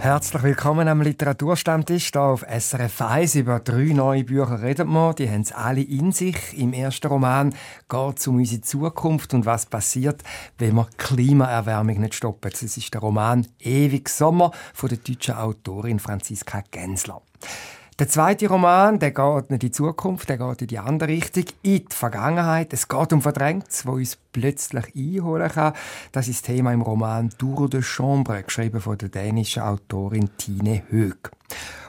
Herzlich willkommen am Literaturstammtisch hier auf SRF 1. Über drei neue Bücher reden wir. Die haben es alle in sich. Im ersten Roman geht es um unsere Zukunft und was passiert, wenn wir Klimaerwärmung nicht stoppen. Das ist der Roman Ewig Sommer von der deutschen Autorin Franziska Gensler. Der zweite Roman, der geht nicht in die Zukunft, der geht in die andere Richtung, in die Vergangenheit. Es geht um Verdrängtes, wo uns plötzlich einholen kann. Das ist das Thema im Roman Tour de Chambre, geschrieben von der dänischen Autorin Tine Hög.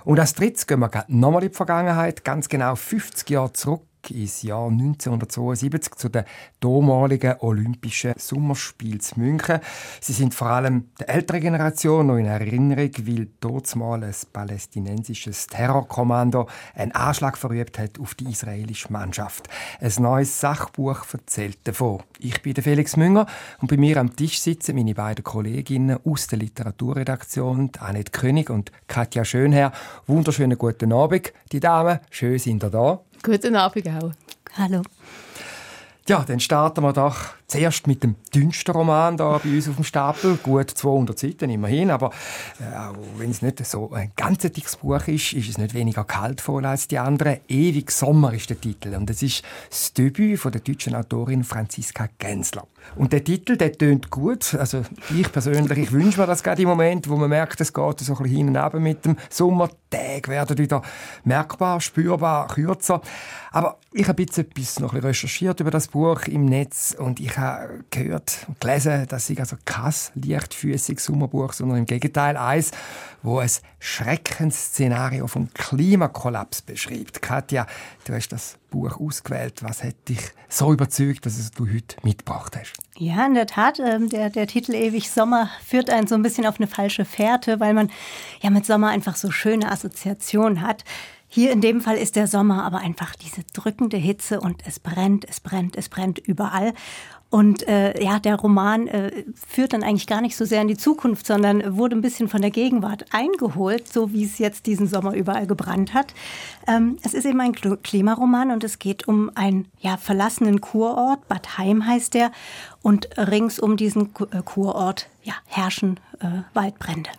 Und als drittes gehen wir nochmal in die Vergangenheit, ganz genau 50 Jahre zurück ins Jahr 1972 zu den damaligen Olympischen Sommerspielen in München. Sie sind vor allem der älteren Generation noch in Erinnerung, weil dort mal ein palästinensisches Terrorkommando einen Anschlag verübt hat auf die israelische Mannschaft. Ein neues Sachbuch erzählt davon. Ich bin Felix Münger und bei mir am Tisch sitzen meine beiden Kolleginnen aus der Literaturredaktion, Annette König und Katja Schönherr. Wunderschönen guten Abend, die Damen. Schön sind ihr da. Guten Abend auch. Hallo. Ja, dann starten wir doch zuerst mit dem dünnsten Roman da bei uns auf dem Stapel. Gut 200 Seiten immerhin, aber äh, wenn es nicht so ein ganz dickes Buch ist, ist es nicht weniger kaltvoll als die anderen. Ewig Sommer ist der Titel und es ist das Debüt von der deutschen Autorin Franziska Gensler. Und der Titel, der tönt gut. Also ich persönlich, ich wünsche mir das gerade im Moment, wo man merkt, es geht so ein bisschen hin und her mit dem Sommer. Tage werden wieder merkbar, spürbar, kürzer. Aber ich habe jetzt etwas noch ein recherchiert über das Buch im Netz und ich gehört und gelesen, dass ich also kein leichtfüßiges Sommerbuch, sondern im Gegenteil eins, wo ein Schreckensszenario vom Klimakollaps beschreibt. Katja, du hast das Buch ausgewählt. Was hat dich so überzeugt, dass es du heute mitgebracht hast? Ja, in der Tat. Ähm, der, der Titel Ewig Sommer führt einen so ein bisschen auf eine falsche Fährte, weil man ja mit Sommer einfach so schöne Assoziationen hat. Hier in dem Fall ist der Sommer aber einfach diese drückende Hitze und es brennt, es brennt, es brennt überall. Und äh, ja, der Roman äh, führt dann eigentlich gar nicht so sehr in die Zukunft, sondern wurde ein bisschen von der Gegenwart eingeholt, so wie es jetzt diesen Sommer überall gebrannt hat. Ähm, es ist eben ein Klimaroman und es geht um einen ja, verlassenen Kurort, Bad Heim heißt der, und rings um diesen äh, Kurort ja, herrschen äh, Waldbrände.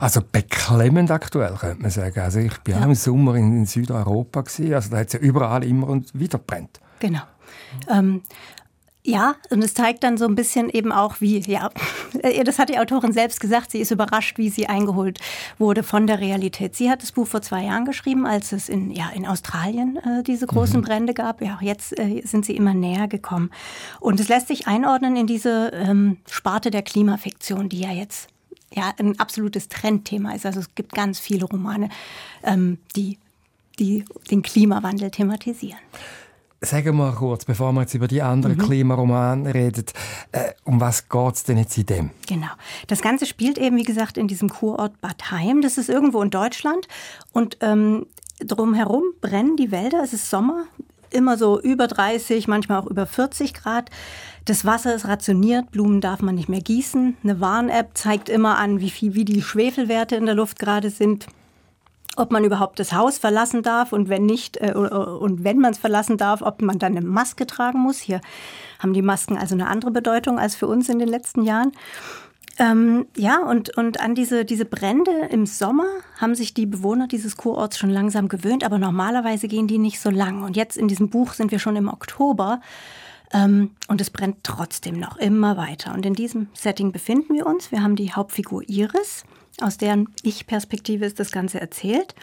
Also beklemmend aktuell, könnte man sagen. Also ich bin ja. im Sommer in, in Südeuropa gewesen, also da hat es ja überall immer und wieder brennt. Genau. Ähm, ja, und es zeigt dann so ein bisschen eben auch, wie, ja, das hat die Autorin selbst gesagt, sie ist überrascht, wie sie eingeholt wurde von der Realität. Sie hat das Buch vor zwei Jahren geschrieben, als es in, ja, in Australien äh, diese großen mhm. Brände gab. Ja, jetzt äh, sind sie immer näher gekommen. Und es lässt sich einordnen in diese ähm, Sparte der Klimafiktion, die ja jetzt ja ein absolutes Trendthema ist. Also es gibt ganz viele Romane, ähm, die, die den Klimawandel thematisieren. Sagen wir kurz, bevor wir jetzt über die anderen mhm. Klimaromane reden, äh, um was geht es denn jetzt in dem? Genau. Das Ganze spielt eben, wie gesagt, in diesem Kurort Bad Heim. Das ist irgendwo in Deutschland. Und ähm, drumherum brennen die Wälder. Es ist Sommer, immer so über 30, manchmal auch über 40 Grad. Das Wasser ist rationiert, Blumen darf man nicht mehr gießen. Eine Warn-App zeigt immer an, wie viel, wie die Schwefelwerte in der Luft gerade sind ob man überhaupt das Haus verlassen darf und wenn nicht äh, und wenn man es verlassen darf, ob man dann eine Maske tragen muss. Hier haben die Masken also eine andere Bedeutung als für uns in den letzten Jahren. Ähm, ja, und, und an diese, diese Brände im Sommer haben sich die Bewohner dieses Kurorts schon langsam gewöhnt, aber normalerweise gehen die nicht so lang. Und jetzt in diesem Buch sind wir schon im Oktober ähm, und es brennt trotzdem noch immer weiter. Und in diesem Setting befinden wir uns. Wir haben die Hauptfigur Iris aus deren Ich-Perspektive ist das Ganze erzählt.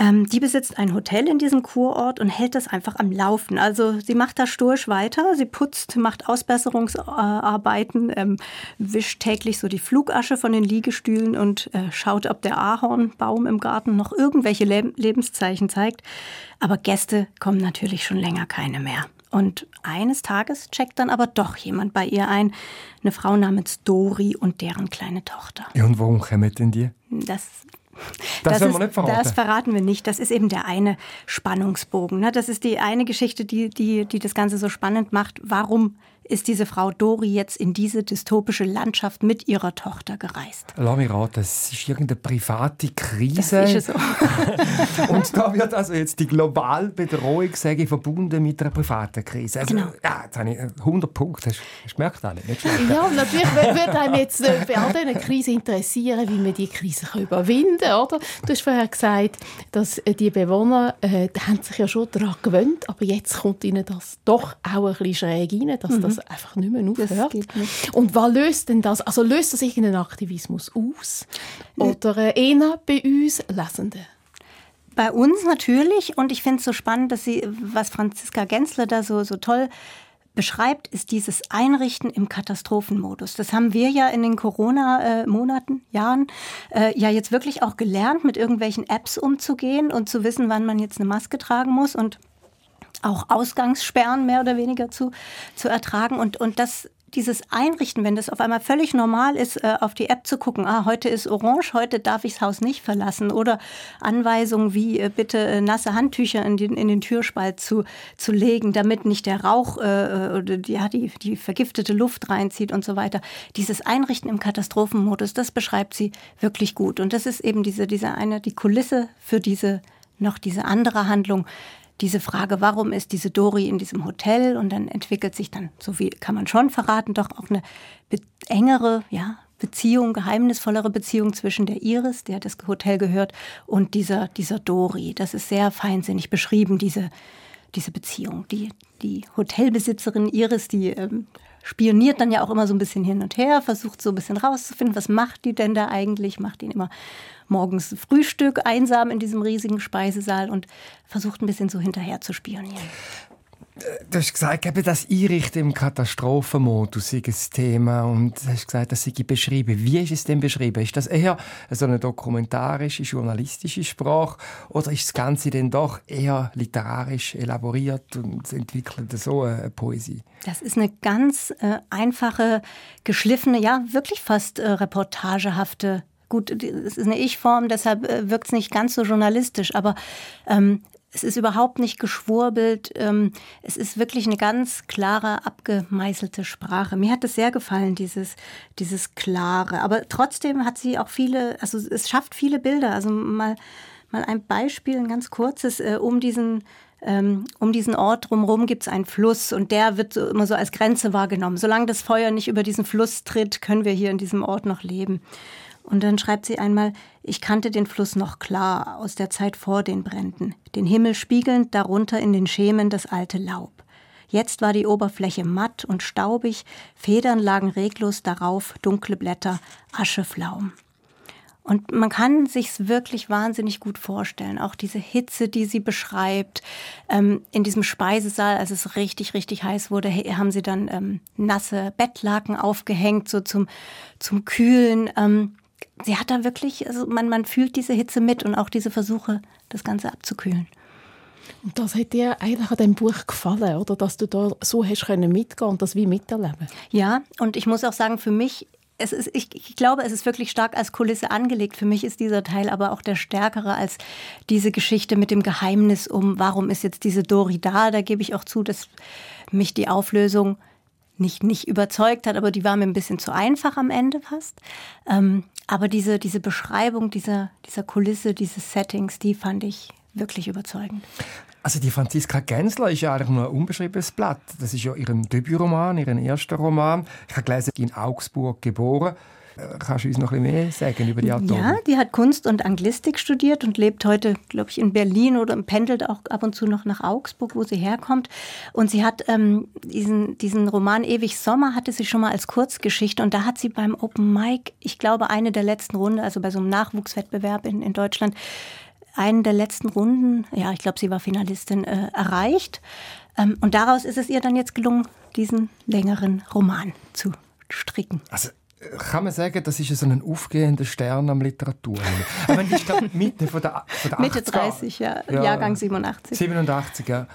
Ähm, die besitzt ein Hotel in diesem Kurort und hält das einfach am Laufen. Also sie macht da stursch weiter, sie putzt, macht Ausbesserungsarbeiten, ähm, wischt täglich so die Flugasche von den Liegestühlen und äh, schaut, ob der Ahornbaum im Garten noch irgendwelche Le Lebenszeichen zeigt. Aber Gäste kommen natürlich schon länger keine mehr. Und eines Tages checkt dann aber doch jemand bei ihr ein, eine Frau namens Dori und deren kleine Tochter. Ja, und warum kommen denn die? Das das, das, ist, nicht verraten. das verraten wir nicht. Das ist eben der eine Spannungsbogen. Ne? Das ist die eine Geschichte, die, die, die das Ganze so spannend macht. Warum ist diese Frau Dori jetzt in diese dystopische Landschaft mit ihrer Tochter gereist. Lass mich raten, das ist irgendeine private Krise. Das ist so. und da wird also jetzt die globale Bedrohung sage ich, verbunden mit einer privaten Krise. Also, genau. Ja, jetzt habe ich 100 Punkte. Hast, hast du gemerkt, Anne? Nicht schlecht. Ja, natürlich würde einem jetzt äh, bei all diesen Krisen interessieren, wie man die Krise überwinden kann. Oder? Du hast vorher gesagt, dass äh, die Bewohner äh, haben sich ja schon daran gewöhnt, aber jetzt kommt ihnen das doch auch ein bisschen schräg rein, dass mhm. das einfach nicht mehr aufhört. Nicht. Und was löst denn das? Also löst das irgendeinen Aktivismus aus? Oder äh, eher bei uns Lesenden? Bei uns natürlich. Und ich finde es so spannend, dass sie, was Franziska Gensler da so, so toll beschreibt, ist dieses Einrichten im Katastrophenmodus. Das haben wir ja in den Corona-Monaten, Jahren, äh, ja jetzt wirklich auch gelernt, mit irgendwelchen Apps umzugehen und zu wissen, wann man jetzt eine Maske tragen muss und auch Ausgangssperren mehr oder weniger zu, zu ertragen. Und, und das dieses Einrichten, wenn das auf einmal völlig normal ist, äh, auf die App zu gucken, ah, heute ist orange, heute darf ich das Haus nicht verlassen oder Anweisungen wie äh, bitte äh, nasse Handtücher in den, in den Türspalt zu, zu legen, damit nicht der Rauch äh, oder die, ja, die, die vergiftete Luft reinzieht und so weiter. Dieses Einrichten im Katastrophenmodus, das beschreibt sie wirklich gut. Und das ist eben diese, diese eine, die Kulisse für diese noch diese andere Handlung, diese Frage, warum ist diese Dori in diesem Hotel? Und dann entwickelt sich dann, so viel kann man schon verraten, doch auch eine engere, ja, Beziehung, geheimnisvollere Beziehung zwischen der Iris, der das Hotel gehört, und dieser, dieser Dori. Das ist sehr feinsinnig beschrieben, diese, diese Beziehung. Die, die Hotelbesitzerin Iris, die ähm, spioniert dann ja auch immer so ein bisschen hin und her, versucht so ein bisschen rauszufinden, was macht die denn da eigentlich, macht ihn immer morgens Frühstück einsam in diesem riesigen Speisesaal und versucht ein bisschen so hinterher zu spionieren. Du hast gesagt, eben das Einrichten im Katastrophenmodus sei ein Thema und hast gesagt, das sei beschrieben. Wie ist es denn beschrieben? Ist das eher so eine dokumentarische, journalistische Sprache oder ist das Ganze denn doch eher literarisch elaboriert und entwickelt so eine Poesie? Das ist eine ganz äh, einfache, geschliffene, ja wirklich fast äh, reportagehafte Gut, es ist eine Ich-Form, deshalb äh, wirkt es nicht ganz so journalistisch, aber ähm, es ist überhaupt nicht geschwurbelt. Ähm, es ist wirklich eine ganz klare, abgemeißelte Sprache. Mir hat es sehr gefallen, dieses, dieses Klare. Aber trotzdem hat sie auch viele, also es schafft viele Bilder. Also mal, mal ein Beispiel, ein ganz kurzes, äh, um diesen ähm, um diesen Ort drumherum gibt es einen Fluss und der wird so, immer so als Grenze wahrgenommen. Solange das Feuer nicht über diesen Fluss tritt, können wir hier in diesem Ort noch leben. Und dann schreibt sie einmal, ich kannte den Fluss noch klar aus der Zeit vor den Bränden, den Himmel spiegelnd, darunter in den Schemen das alte Laub. Jetzt war die Oberfläche matt und staubig, Federn lagen reglos darauf, dunkle Blätter, Ascheflaum. Und man kann sich's wirklich wahnsinnig gut vorstellen. Auch diese Hitze, die sie beschreibt. Ähm, in diesem Speisesaal, als es richtig, richtig heiß wurde, haben sie dann ähm, nasse Bettlaken aufgehängt, so zum, zum Kühlen. Ähm, sie hat da wirklich, also man, man fühlt diese Hitze mit und auch diese Versuche, das Ganze abzukühlen. Und das hat dir eigentlich an dem Buch gefallen, oder? Dass du da so hast können mitgehen und das wie miterleben. Ja, und ich muss auch sagen, für mich es ist, ich, ich, glaube, es ist wirklich stark als Kulisse angelegt. Für mich ist dieser Teil aber auch der stärkere als diese Geschichte mit dem Geheimnis um, warum ist jetzt diese Dori da. Da gebe ich auch zu, dass mich die Auflösung nicht, nicht überzeugt hat, aber die war mir ein bisschen zu einfach am Ende fast. Ähm, aber diese, diese Beschreibung dieser, dieser Kulisse, dieses Settings, die fand ich wirklich überzeugend. Also die Franziska Gensler ist ja eigentlich nur ein unbeschriebenes Blatt. Das ist ja ihren Debütroman, ihren erster Roman. Ich habe gelesen, in Augsburg geboren. Kannst du uns noch ein bisschen mehr sagen über die Autorin? Ja, die hat Kunst und Anglistik studiert und lebt heute, glaube ich, in Berlin oder pendelt auch ab und zu noch nach Augsburg, wo sie herkommt. Und sie hat ähm, diesen, diesen Roman Ewig Sommer hatte sie schon mal als Kurzgeschichte und da hat sie beim Open Mic, ich glaube, eine der letzten Runden, also bei so einem Nachwuchswettbewerb in, in Deutschland, einen der letzten Runden, ja, ich glaube, sie war Finalistin, äh, erreicht. Ähm, und daraus ist es ihr dann jetzt gelungen, diesen längeren Roman zu stricken. Also kann man sagen, das ist so ein aufgehender Stern am Literatur. Aber ich glaube, Mitte von der, von der Mitte 30, ja. ja. Jahrgang 87. 87, ja.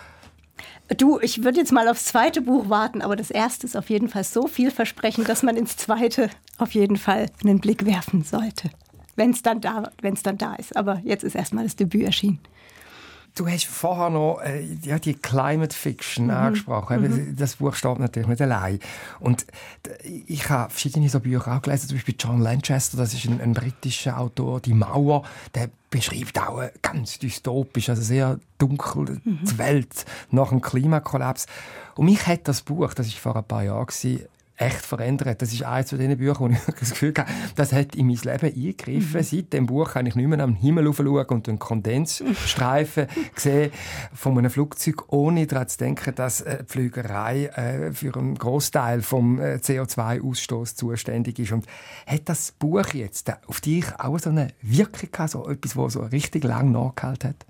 Du, ich würde jetzt mal aufs zweite Buch warten, aber das erste ist auf jeden Fall so vielversprechend, dass man ins zweite auf jeden Fall einen Blick werfen sollte. Wenn es dann, da, dann da ist. Aber jetzt ist erstmal das Debüt erschienen. Du hast vorher noch äh, ja, die Climate Fiction mhm. angesprochen. Mhm. Das Buch steht natürlich nicht allein. Und ich habe verschiedene so Bücher auch gelesen, zum Beispiel John Lanchester, das ist ein, ein britischer Autor, «Die Mauer», der beschreibt auch ganz dystopisch, also sehr dunkel mhm. die Welt nach dem Klimakollaps. Und mich hat das Buch, das ist vor ein paar Jahren echt verändert. Das ist eines von diesen Büchern, wo ich das Gefühl habe, das hat in mein Leben eingegriffen. Mhm. Seit dem Buch kann ich nicht mehr am Himmel schauen und einen Kondensstreifen sehen von einem Flugzeug, ohne daran zu denken, dass äh, die Flügerei äh, für einen Großteil vom äh, CO2-Ausstoß zuständig ist. Und hat das Buch jetzt auf dich auch so eine Wirkung gehabt, so etwas, was so richtig lang nachgehalten hat?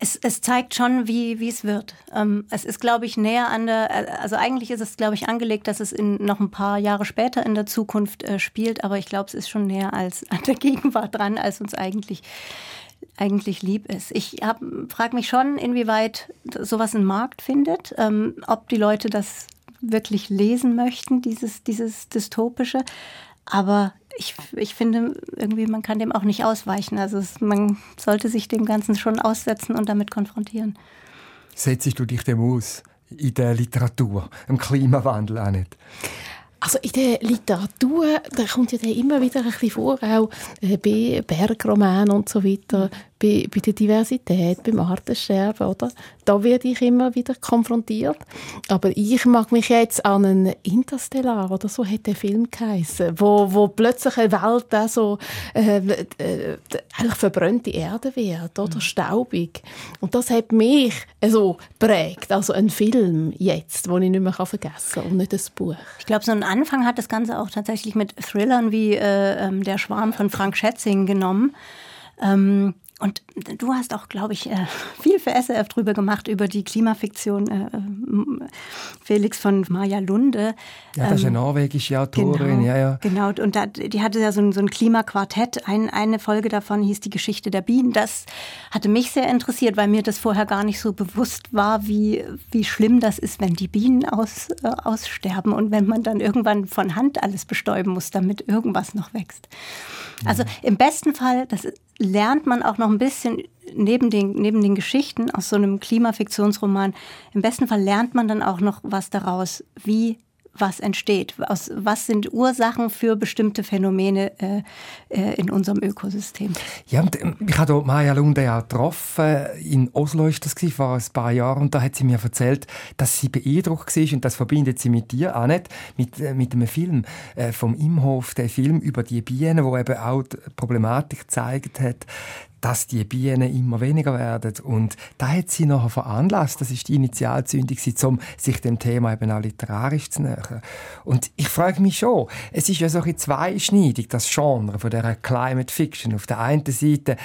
Es, es zeigt schon, wie, wie es wird. Ähm, es ist, glaube ich, näher an der, also eigentlich ist es, glaube ich, angelegt, dass es in, noch ein paar Jahre später in der Zukunft äh, spielt, aber ich glaube, es ist schon näher als an der Gegenwart dran, als uns eigentlich, eigentlich lieb ist. Ich frage mich schon, inwieweit sowas einen Markt findet, ähm, ob die Leute das wirklich lesen möchten, dieses, dieses Dystopische. Aber ich, ich finde irgendwie, man kann dem auch nicht ausweichen. Also es, man sollte sich dem Ganzen schon aussetzen und damit konfrontieren. Setzt du dich dem aus? In der Literatur, im Klimawandel auch nicht? Also in der Literatur, da kommt ja immer wieder ein bisschen vor, auch äh, bei Bergromanen und so weiter, bei, bei der Diversität, beim Artensterben, oder? Da werde ich immer wieder konfrontiert. Aber ich mag mich jetzt an einen Interstellar oder so hat der Film geheißen, wo, wo plötzlich eine Welt da so äh, äh, eigentlich verbrannte Erde wird oder mhm. staubig. Und das hat mich so prägt, also ein Film jetzt, den ich nicht mehr vergessen kann und nicht ein Buch. Ich glaube, so einen Anfang hat das Ganze auch tatsächlich mit Thrillern wie äh, ähm, Der Schwarm von Frank Schätzing genommen. Ähm, und du hast auch, glaube ich, äh, viel für SRF drüber gemacht, über die Klimafiktion äh, Felix von Maja Lunde. Ja, das ist eine ähm, norwegische Autorin, genau, ja, ja. Genau, und da, die hatte ja so ein, so ein Klimaquartett. Ein, eine Folge davon hieß Die Geschichte der Bienen. Das hatte mich sehr interessiert, weil mir das vorher gar nicht so bewusst war, wie, wie schlimm das ist, wenn die Bienen aus, äh, aussterben und wenn man dann irgendwann von Hand alles bestäuben muss, damit irgendwas noch wächst. Also im besten Fall, das lernt man auch noch ein bisschen neben den, neben den Geschichten aus so einem Klimafiktionsroman, im besten Fall lernt man dann auch noch was daraus, wie was entsteht, aus, was sind Ursachen für bestimmte Phänomene äh, äh, in unserem Ökosystem. Ja, und ähm, ich habe Maja Lunde ja getroffen, in Oslo ist das gewesen, vor ein paar Jahren, und da hat sie mir erzählt, dass sie beeindruckt war, und das verbindet sie mit dir auch nicht, mit, äh, mit einem Film äh, vom Imhof, der Film über die Bienen, wo eben auch die Problematik gezeigt hat, dass die Bienen immer weniger werden. Und da hat sie nachher veranlasst, das ist die Initialzündung, um sich dem Thema eben auch literarisch zu nähern. Und ich frage mich schon, es ist ja so ein zweischneidig, das Genre von der Climate Fiction. Auf der einen Seite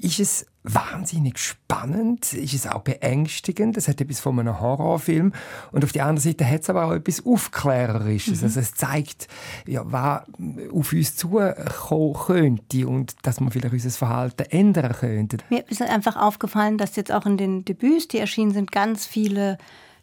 ist es wahnsinnig spannend, ist es auch beängstigend, es hat etwas von einem Horrorfilm und auf der anderen Seite hat es aber auch etwas Aufklärerisches, mhm. also es zeigt, ja, was auf uns zukommen könnte und dass man vielleicht unser Verhalten ändern könnte. Mir ist einfach aufgefallen, dass jetzt auch in den Debüts, die erschienen sind, ganz viele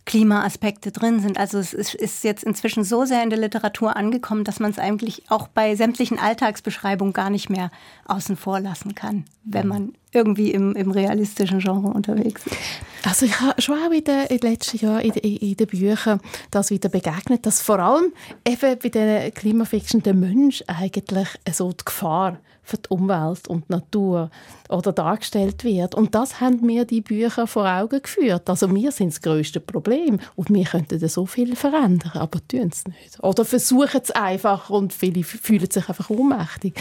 Klimaaspekte drin sind. Also es ist jetzt inzwischen so sehr in der Literatur angekommen, dass man es eigentlich auch bei sämtlichen Alltagsbeschreibungen gar nicht mehr außen vor lassen kann, wenn man irgendwie im, im realistischen Genre unterwegs ist. Also ich habe schon auch in den, in den letzten Jahren in, in, in, den Büchern das wieder begegnet, dass vor allem eben bei den Klimafiction der Mensch eigentlich so die Gefahr für die Umwelt und die Natur oder dargestellt wird. Und das haben mir die Bücher vor Augen geführt. Also wir sind das größte Problem und wir könnten so viel verändern, aber tun es nicht. Oder versuchen es einfach und viele fühlen sich einfach ohnmächtig.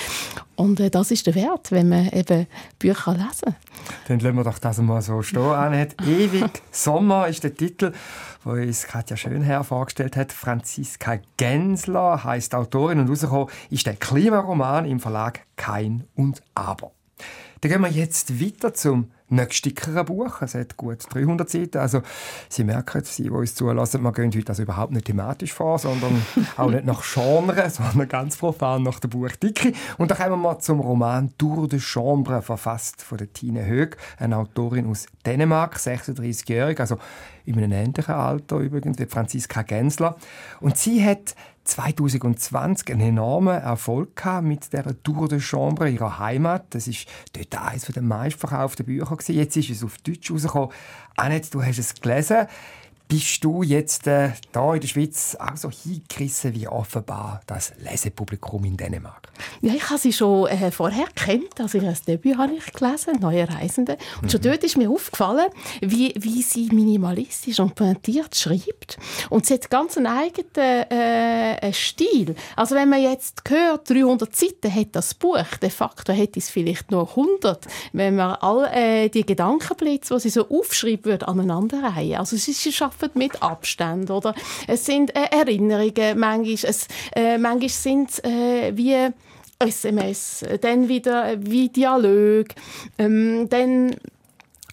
Und äh, das ist der Wert, wenn man eben Bücher lesen kann. Dann lassen wir doch das mal so stehen. Annette. Ewig Sommer ist der Titel, wo uns Katja Schönherr vorgestellt hat. Franziska Gensler heißt Autorin und rausgekommen ist der Klimaroman im Verlag Kein und Aber. Dann gehen wir jetzt weiter zum nächstdickeren Buch. Es hat gut 300 Seiten. Also, Sie merken, Sie, die uns zulassen, wir gehen heute also überhaupt nicht thematisch vor, sondern auch nicht nach Genre, sondern ganz profan nach der Buchdicke. Und dann kommen wir zum Roman Tour de Chambre, verfasst von der Tine Hög, eine Autorin aus Dänemark, 36-jährig, also in einem ähnlichen Alter übrigens wie Franziska Gensler. Und sie hat 2020 einen enormen Erfolg gehabt mit der Tour de Chambre ihrer Heimat. Das ist dort eines der meistverkauften Bücher gewesen. Jetzt ist es auf Deutsch rausgekommen. Annette, du hast es gelesen. Bist du jetzt äh, da in der Schweiz auch so hingerissen wie offenbar das Lesepublikum in Dänemark? Ja, ich habe sie schon äh, vorher kennt. Also ihr Debüt habe ich gelesen, «Neue Reisende». Und schon mhm. dort ist mir aufgefallen, wie, wie sie minimalistisch und pointiert schreibt. Und sie hat ganz einen eigenen äh, Stil. Also wenn man jetzt hört, 300 Seiten hat das Buch, de facto hätte es vielleicht nur 100, wenn man all äh, die Gedankenblitze, die sie so aufschreibt, würde aneinanderreihen. Also sie schafft arbeiten mit Abstand, oder? Es sind äh, Erinnerungen, manchmal, es, äh, manchmal sind es äh, wie SMS, dann wieder wie Dialog, ähm, dann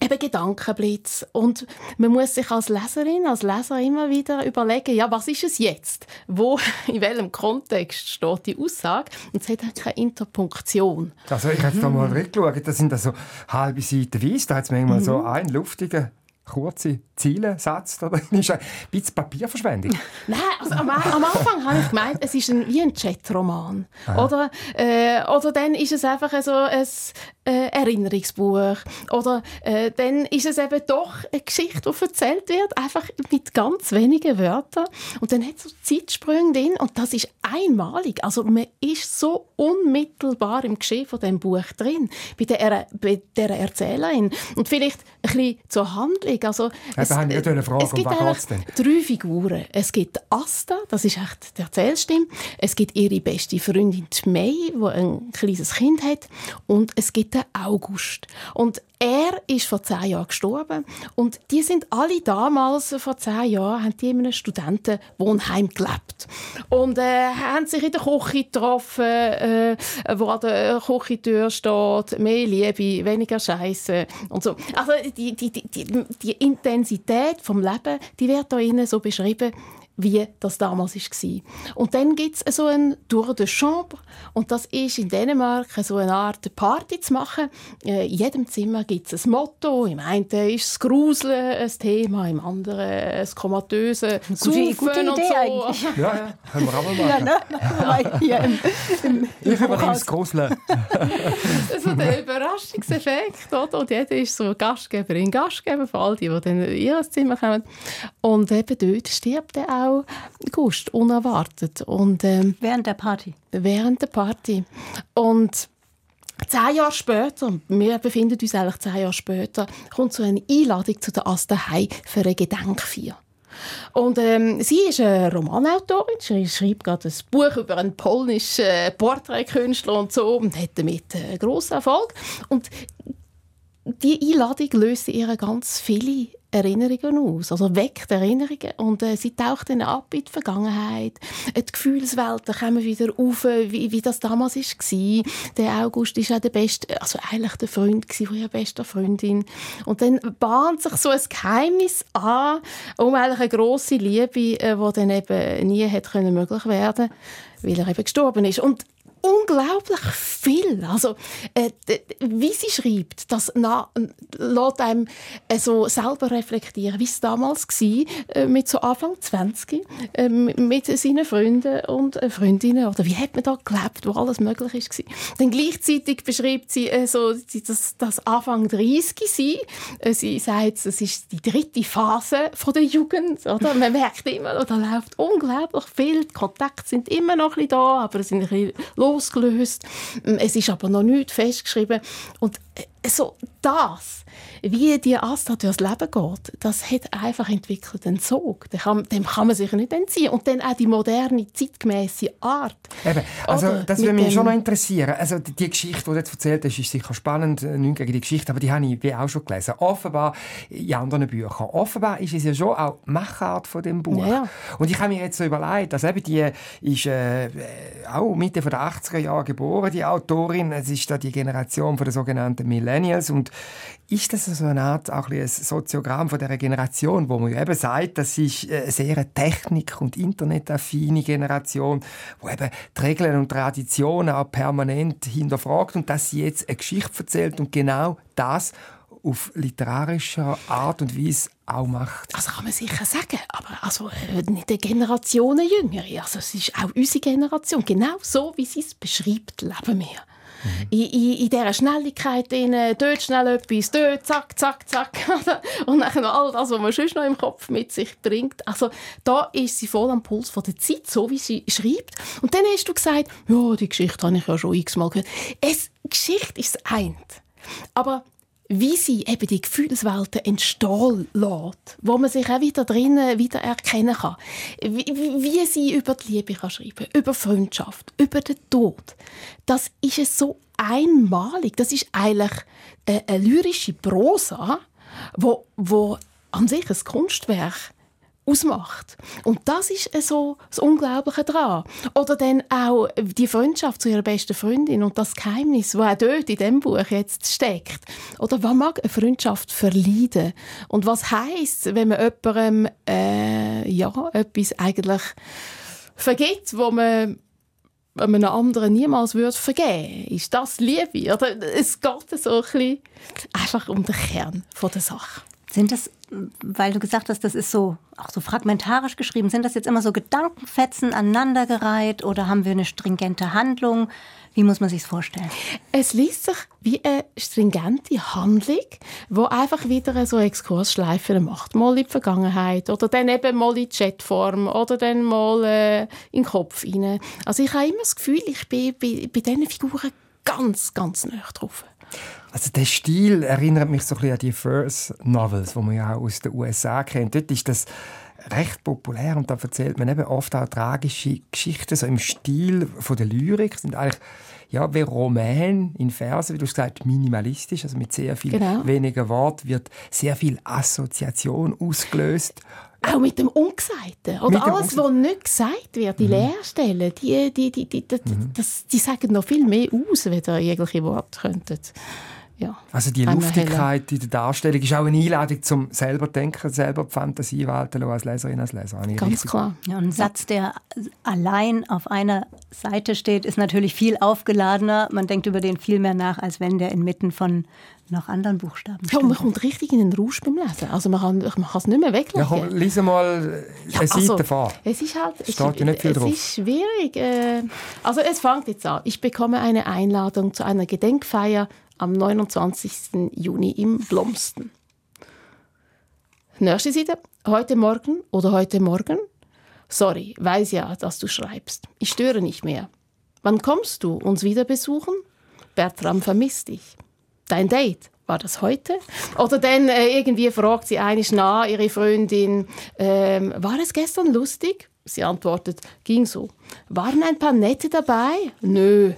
eben Gedankenblitz. Und man muss sich als Leserin, als Leser immer wieder überlegen, ja, was ist es jetzt? Wo, in welchem Kontext steht die Aussage? Und es hat halt keine Interpunktion. Also ich habe da mal mhm. reingeschaut, das sind also halbe Seiten weiß, da hat es manchmal mhm. so einen luftigen kurze Ziele setzt, oder? Ist ein bisschen Papierverschwendung. Nein, also am, am, Anfang habe ich gemeint, es ist ein, wie ein Chatroman. Oder, äh, oder dann ist es einfach so ein äh, Erinnerungsbuch. Oder äh, dann ist es eben doch eine Geschichte, die erzählt wird, einfach mit ganz wenigen Wörtern. Und dann hat es so Zeitsprünge drin und das ist einmalig. Also man ist so unmittelbar im Geschehen von dem Buch drin, bei der, bei der Erzählerin. Und vielleicht ein bisschen zur Handlung. Also, ja, da habe ich eine Frage. Es gibt um drei Figuren. Es gibt Asta, das ist echt die Erzählstimme. Es gibt ihre beste Freundin May, die ein kleines Kind hat. Und es gibt den August. Und er ist vor zehn Jahren gestorben. Und die sind alle damals vor zehn Jahren haben die in einem Studentenwohnheim gelebt. Und äh, haben sich in der Küche getroffen, äh, wo an der Küchentür steht mehr Liebe, weniger Scheiße und so. Also die, die, die, die, Intensität vom Leben, die wird da innen so beschrieben wie das damals war. Und dann gibt es so ein Tour de Chambre und das ist in Dänemark so eine Art Party zu machen. Äh, in jedem Zimmer gibt es ein Motto. Im einen ist das Gruseln ein Thema, im anderen das komatöse Saufen gute, Idee und so. Eigentlich. Ja, können wir auch mal machen. Ja, ne? Hier im, im, im ich übernehme das Gruseln. so der Überraschungseffekt. Oder? Und jeder ist so Gastgeberin, Gastgeber für all die, die dann in ihr Zimmer kommen. Und eben dort stirbt er auch auch Gust, unerwartet. Und, ähm, während der Party? Während der Party. Und Zehn Jahre später, wir befinden uns eigentlich zehn Jahre später, kommt so eine Einladung zu der Asterhei für eine Gedenkfeier. Und ähm, sie ist eine Romanautorin, sie schreibt gerade ein Buch über einen polnischen Porträtkünstler und so und hat damit äh, grossen Erfolg. Und die Einladung löst ihr ganz viele Erinnerungen aus, also weckt Erinnerungen und äh, sie taucht dann ab in die Vergangenheit. Die Gefühlswelten kommen wieder auf, wie, wie das damals war. Der August ist auch der beste, also eigentlich der Freund von ihrer besten Freundin. Und dann bahnt sich so ein Geheimnis an, um eigentlich eine grosse Liebe, äh, die dann eben nie hätte möglich werden weil er eben gestorben ist. Und unglaublich viel. Also, äh, wie sie schreibt, das na, lässt einem äh, so selber reflektieren, wie es damals war, äh, mit so Anfang 20, äh, mit seinen Freunden und äh, Freundinnen. Oder wie hat man da gelebt, wo alles möglich war. Dann gleichzeitig beschreibt sie äh, so, das, das Anfang 30 sein. Äh, sie sagt, es ist die dritte Phase von der Jugend. Oder? Man merkt immer, da läuft unglaublich viel. Die Kontakte sind immer noch ein bisschen da, aber es sind ein bisschen losgelöst. Es ist aber noch nicht festgeschrieben. Und äh, so das wie die Asta durchs Leben geht, das hat einfach entwickelt einen Sog. Dem kann, dem kann man sich nicht entziehen. Und dann auch die moderne, zeitgemäße Art. Eben, also Oder das würde mich schon noch interessieren. Also die Geschichte, die du jetzt erzählt hast, ist sicher spannend, äh, nicht gegen die Geschichte, aber die habe ich wie auch schon gelesen. Offenbar in anderen Büchern. Offenbar ist es ja schon auch die Machart von dem Buch. Ja. Und ich habe mir jetzt so überlegt, dass eben die ist äh, auch Mitte der 80er Jahre geboren, die Autorin. Es ist da die Generation von der sogenannten Millennials und ist das so eine Art auch ein Soziogramm von der Generation, wo man eben sagt, das ist eine äh, sehr technik- und internetaffine Generation, wo eben die Regeln und Traditionen auch permanent hinterfragt und dass sie jetzt eine Geschichte erzählt und genau das auf literarischer Art und Weise auch macht. Also kann man sicher sagen, aber also äh, nicht der Generationen jüngere. Also es ist auch unsere Generation. Genau so, wie sie es beschreibt, leben wir. Mhm. In, in, dieser Schnelligkeit, in, dort schnell etwas, dort zack, zack, zack. und dann noch all das, was man sonst noch im Kopf mit sich bringt. Also da ist sie voll am Puls von der Zeit, so wie sie schreibt. Und dann hast du gesagt, ja, die Geschichte habe ich ja schon x-mal gehört. Es, Geschichte ist das eine. Aber wie sie eben die Gefühlswelten entstehen lässt, wo man sich auch wieder drinnen wieder erkennen kann. Wie, wie, sie über die Liebe kann schreiben über Freundschaft, über den Tod. Das ist es so einmalig. Das ist eigentlich eine, eine lyrische Prosa, wo, wo an sich ein Kunstwerk ausmacht. Und das ist so das Unglaubliche daran. Oder dann auch die Freundschaft zu ihrer besten Freundin und das Geheimnis, das auch dort in diesem Buch jetzt steckt. Oder was mag eine Freundschaft verleiden? Und was heißt, wenn man jemandem äh, ja, etwas eigentlich vergeht, wo man einem anderen niemals würde vergeben Ist das Liebe? Oder es geht so ein bisschen einfach um den Kern der Sache. Sind das weil du gesagt hast, das ist so auch so fragmentarisch geschrieben, sind das jetzt immer so Gedankenfetzen aneinandergereiht oder haben wir eine stringente Handlung? Wie muss man sich vorstellen? Es liest sich wie eine stringente Handlung, wo einfach wieder so Exkursschleife macht. Mal in die Vergangenheit oder dann eben mal in die Chatform oder dann mal äh, in den Kopf rein. Also ich habe immer das Gefühl, ich bin bei, bei diesen Figuren ganz, ganz nah drauf. Also der Stil erinnert mich so ein bisschen an die First Novels, die man ja auch aus den USA kennt. Dort ist das recht populär und da erzählt man eben oft auch tragische Geschichten so im Stil von der Lyrik. Sind eigentlich ja, wie Roman in Versen, wie du gesagt minimalistisch, also mit sehr viel genau. weniger Wort wird sehr viel Assoziation ausgelöst. Auch mit dem Ungesagten. Oder mit alles, was nicht gesagt wird, die mhm. Leerstellen, die, die, die, die, die, mhm. das, die sagen noch viel mehr aus, wenn ihr irgendwelche Worte könntet ja, also die Luftigkeit in der Darstellung ist auch eine Einladung zum selber denken, selber die Fantasie walten als Leserin, als Leser. Ganz klar. Ja, ein Satz, der allein auf einer Seite steht, ist natürlich viel aufgeladener. Man denkt über den viel mehr nach, als wenn der inmitten von noch anderen Buchstaben steht. Ja, man kommt richtig in den Rausch beim Lesen. Also man kann, man kann es nicht mehr weglegen. Ja, komm, lies mal eine ja, also, Seite vor. Es ist halt... Es steht ja nicht viel es drauf. ist schwierig. Äh, also es fängt jetzt an. Ich bekomme eine Einladung zu einer Gedenkfeier am 29. Juni im Blomsten. Nächste Seite. Heute Morgen oder heute Morgen? Sorry, weiß ja, dass du schreibst. Ich störe nicht mehr. Wann kommst du uns wieder besuchen? Bertram vermisst dich. Dein Date, war das heute? Oder dann äh, irgendwie fragt sie einisch nach ihre Freundin, ähm, war es gestern lustig? Sie antwortet, ging so. Waren ein paar Nette dabei? Nö.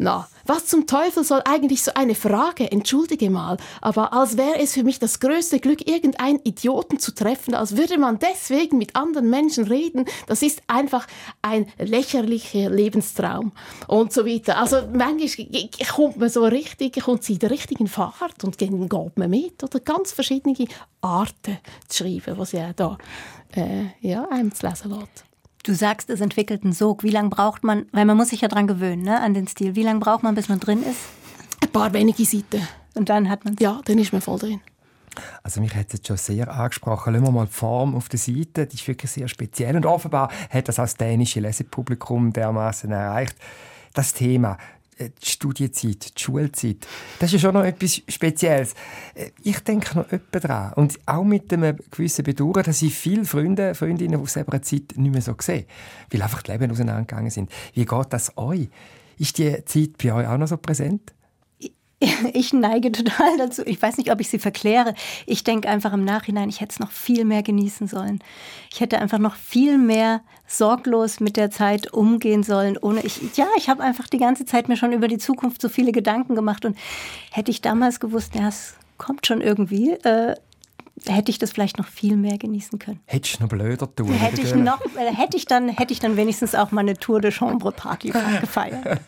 Na, was zum Teufel soll eigentlich so eine Frage? Entschuldige mal, aber als wäre es für mich das größte Glück, irgendeinen Idioten zu treffen, als würde man deswegen mit anderen Menschen reden. Das ist einfach ein lächerlicher Lebenstraum und so weiter. Also manchmal kommt man so richtig, kommt sie in der richtigen Fahrt und geht man mit oder ganz verschiedene Arten zu schreiben, was ja da äh, ja, einem zu lesen lässt. Du sagst, es entwickelt einen Sog. Wie lange braucht man, weil man muss sich ja dran gewöhnen, ne, an den Stil. Wie lange braucht man, bis man drin ist? Ein paar wenige Seiten. Und dann hat man Ja, dann ist man voll drin. Also mich hat es jetzt schon sehr angesprochen. Lassen wir mal die Form auf der Seite. Die ist wirklich sehr speziell. Und offenbar hat das auch das dänische Lesepublikum dermaßen erreicht. Das Thema die Studienzeit, die Schulzeit, das ist ja schon noch etwas Spezielles. Äh, ich denke noch etwas dran. Und auch mit einem gewissen Bedauern, dass ich viele Freunde, Freundinnen aus dieser Zeit nicht mehr so sehe. Weil einfach die Leben auseinandergegangen sind. Wie geht das euch? Ist die Zeit bei euch auch noch so präsent? Ich neige total dazu. Ich weiß nicht, ob ich sie verkläre. Ich denke einfach im Nachhinein, ich hätte es noch viel mehr genießen sollen. Ich hätte einfach noch viel mehr sorglos mit der Zeit umgehen sollen. Ohne ich, ja, ich habe einfach die ganze Zeit mir schon über die Zukunft so viele Gedanken gemacht und hätte ich damals gewusst, ja, es kommt schon irgendwie, äh, hätte ich das vielleicht noch viel mehr genießen können. Hättest du noch blöder tun hätte ich noch, hätte ich dann Hätte ich dann wenigstens auch mal eine Tour de Chambre Party gefeiert.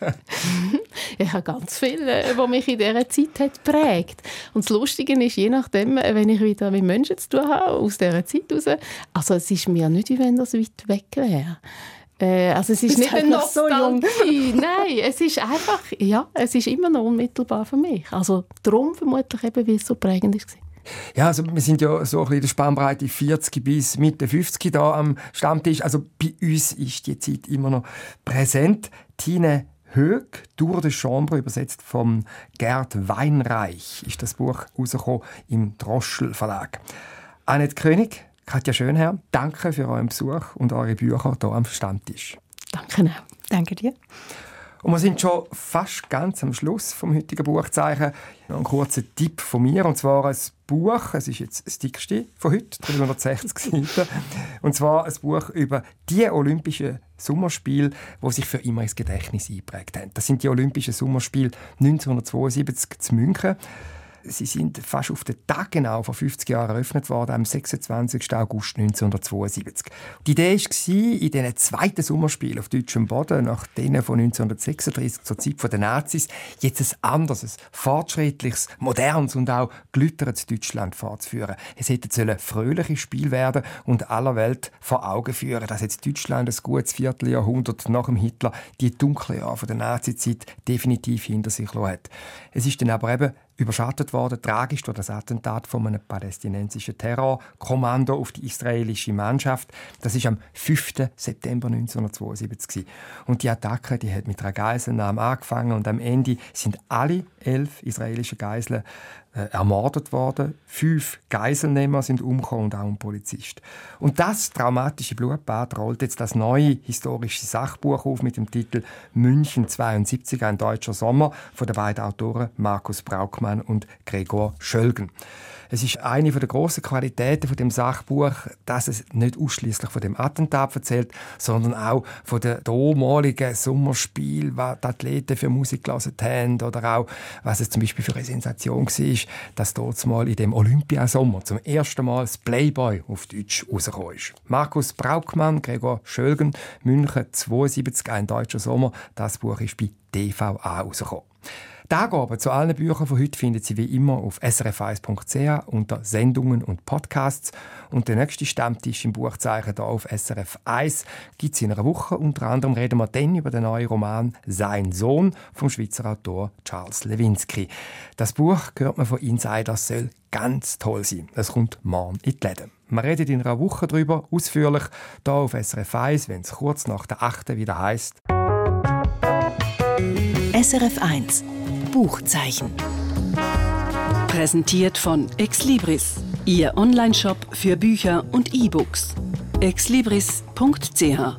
ich habe ganz viel, äh, was mich in dieser Zeit hat prägt. Und das Lustige ist, je nachdem, äh, wenn ich wieder mit Menschen zu tun habe, aus dieser Zeit heraus, also es ist mir nicht, wie wenn das weit weg wäre. Äh, also es ist nicht halt eine noch so jung. Nostalgie. Nein, es ist einfach, ja, es ist immer noch unmittelbar für mich. Also darum vermutlich eben, weil es so prägend ist. Ja, also wir sind ja so ein in der Spannbreite 40 bis Mitte 50 da am Stammtisch. Also bei uns ist die Zeit immer noch präsent. Tine Höck, Tour de Chambre, übersetzt vom Gerd Weinreich, ist das Buch rausgekommen im Droschel Verlag. Annette König, Katja Schönherr, danke für euren Besuch und eure Bücher hier am Stammtisch. Danke auch. Danke dir. Und wir sind schon fast ganz am Schluss vom heutigen Buchzeichen. Noch ein kurzer Tipp von mir, und zwar ein Buch, es ist jetzt das dickste von heute, 360 Seiten, und zwar ein Buch über die Olympischen Sommerspiele, die sich für immer ins Gedächtnis eingeprägt haben. Das sind die Olympischen Sommerspiele 1972 zu München. Sie sind fast auf den Tag genau vor 50 Jahren eröffnet worden, am 26. August 1972. Die Idee war, in diesen zweiten Sommerspielen auf deutschem Boden, nach denen von 1936 zur Zeit der Nazis, jetzt ein anderes, ein fortschrittliches, modernes und auch glüttertes Deutschland fortzuführen. Es hätte ein fröhliches Spiel werden und aller Welt vor Augen führen, dass jetzt Deutschland ein gutes Vierteljahrhundert nach dem Hitler die dunklen Jahre der Nazizeit definitiv hinter sich hat. Es ist dann aber eben überschattet worden, tragisch durch das Attentat von einem palästinensischen Terrorkommando auf die israelische Mannschaft. Das ist am 5. September 1972 Und die Attacke, die hat mit einer Geiselnahme angefangen und am Ende sind alle elf israelische Geiseln ermordet worden. Fünf Geiselnehmer sind umgekommen und auch ein Polizist. Und das traumatische Blutbad rollt jetzt das neue historische Sachbuch auf mit dem Titel München 72, ein deutscher Sommer von den beiden Autoren Markus Braukmann und Gregor Schölgen. Es ist eine der grossen Qualitäten von dem Sachbuch, dass es nicht ausschließlich von dem Attentat erzählt, sondern auch von den damaligen Sommerspielen, was die Athleten für Musik gelesen haben oder auch, was es zum Beispiel für eine Sensation war, dass dort mal in dem Olympiasommer zum ersten Mal das Playboy auf Deutsch rausgekommen ist. Markus Braukmann, Gregor Schölgen, München 72, ein deutscher Sommer. Das Buch ist bei DVA rausgekommen. Die Angaben zu allen Büchern von heute finden Sie wie immer auf srf1.ch unter Sendungen und Podcasts. Und der nächste Stammtisch im Buchzeichen hier auf SRF 1 gibt es in einer Woche. Unter anderem reden wir dann über den neuen Roman «Sein Sohn» vom Schweizer Autor Charles Lewinsky. Das Buch, hört man von Insiders, soll ganz toll sein. Es kommt morgen in die Läden. Wir reden in einer Woche darüber, ausführlich, hier auf SRF 1, wenn es kurz nach der 8. wieder heißt. SRF 1 Buchzeichen. Präsentiert von Exlibris, Ihr Onlineshop für Bücher und E-Books. exlibris.ch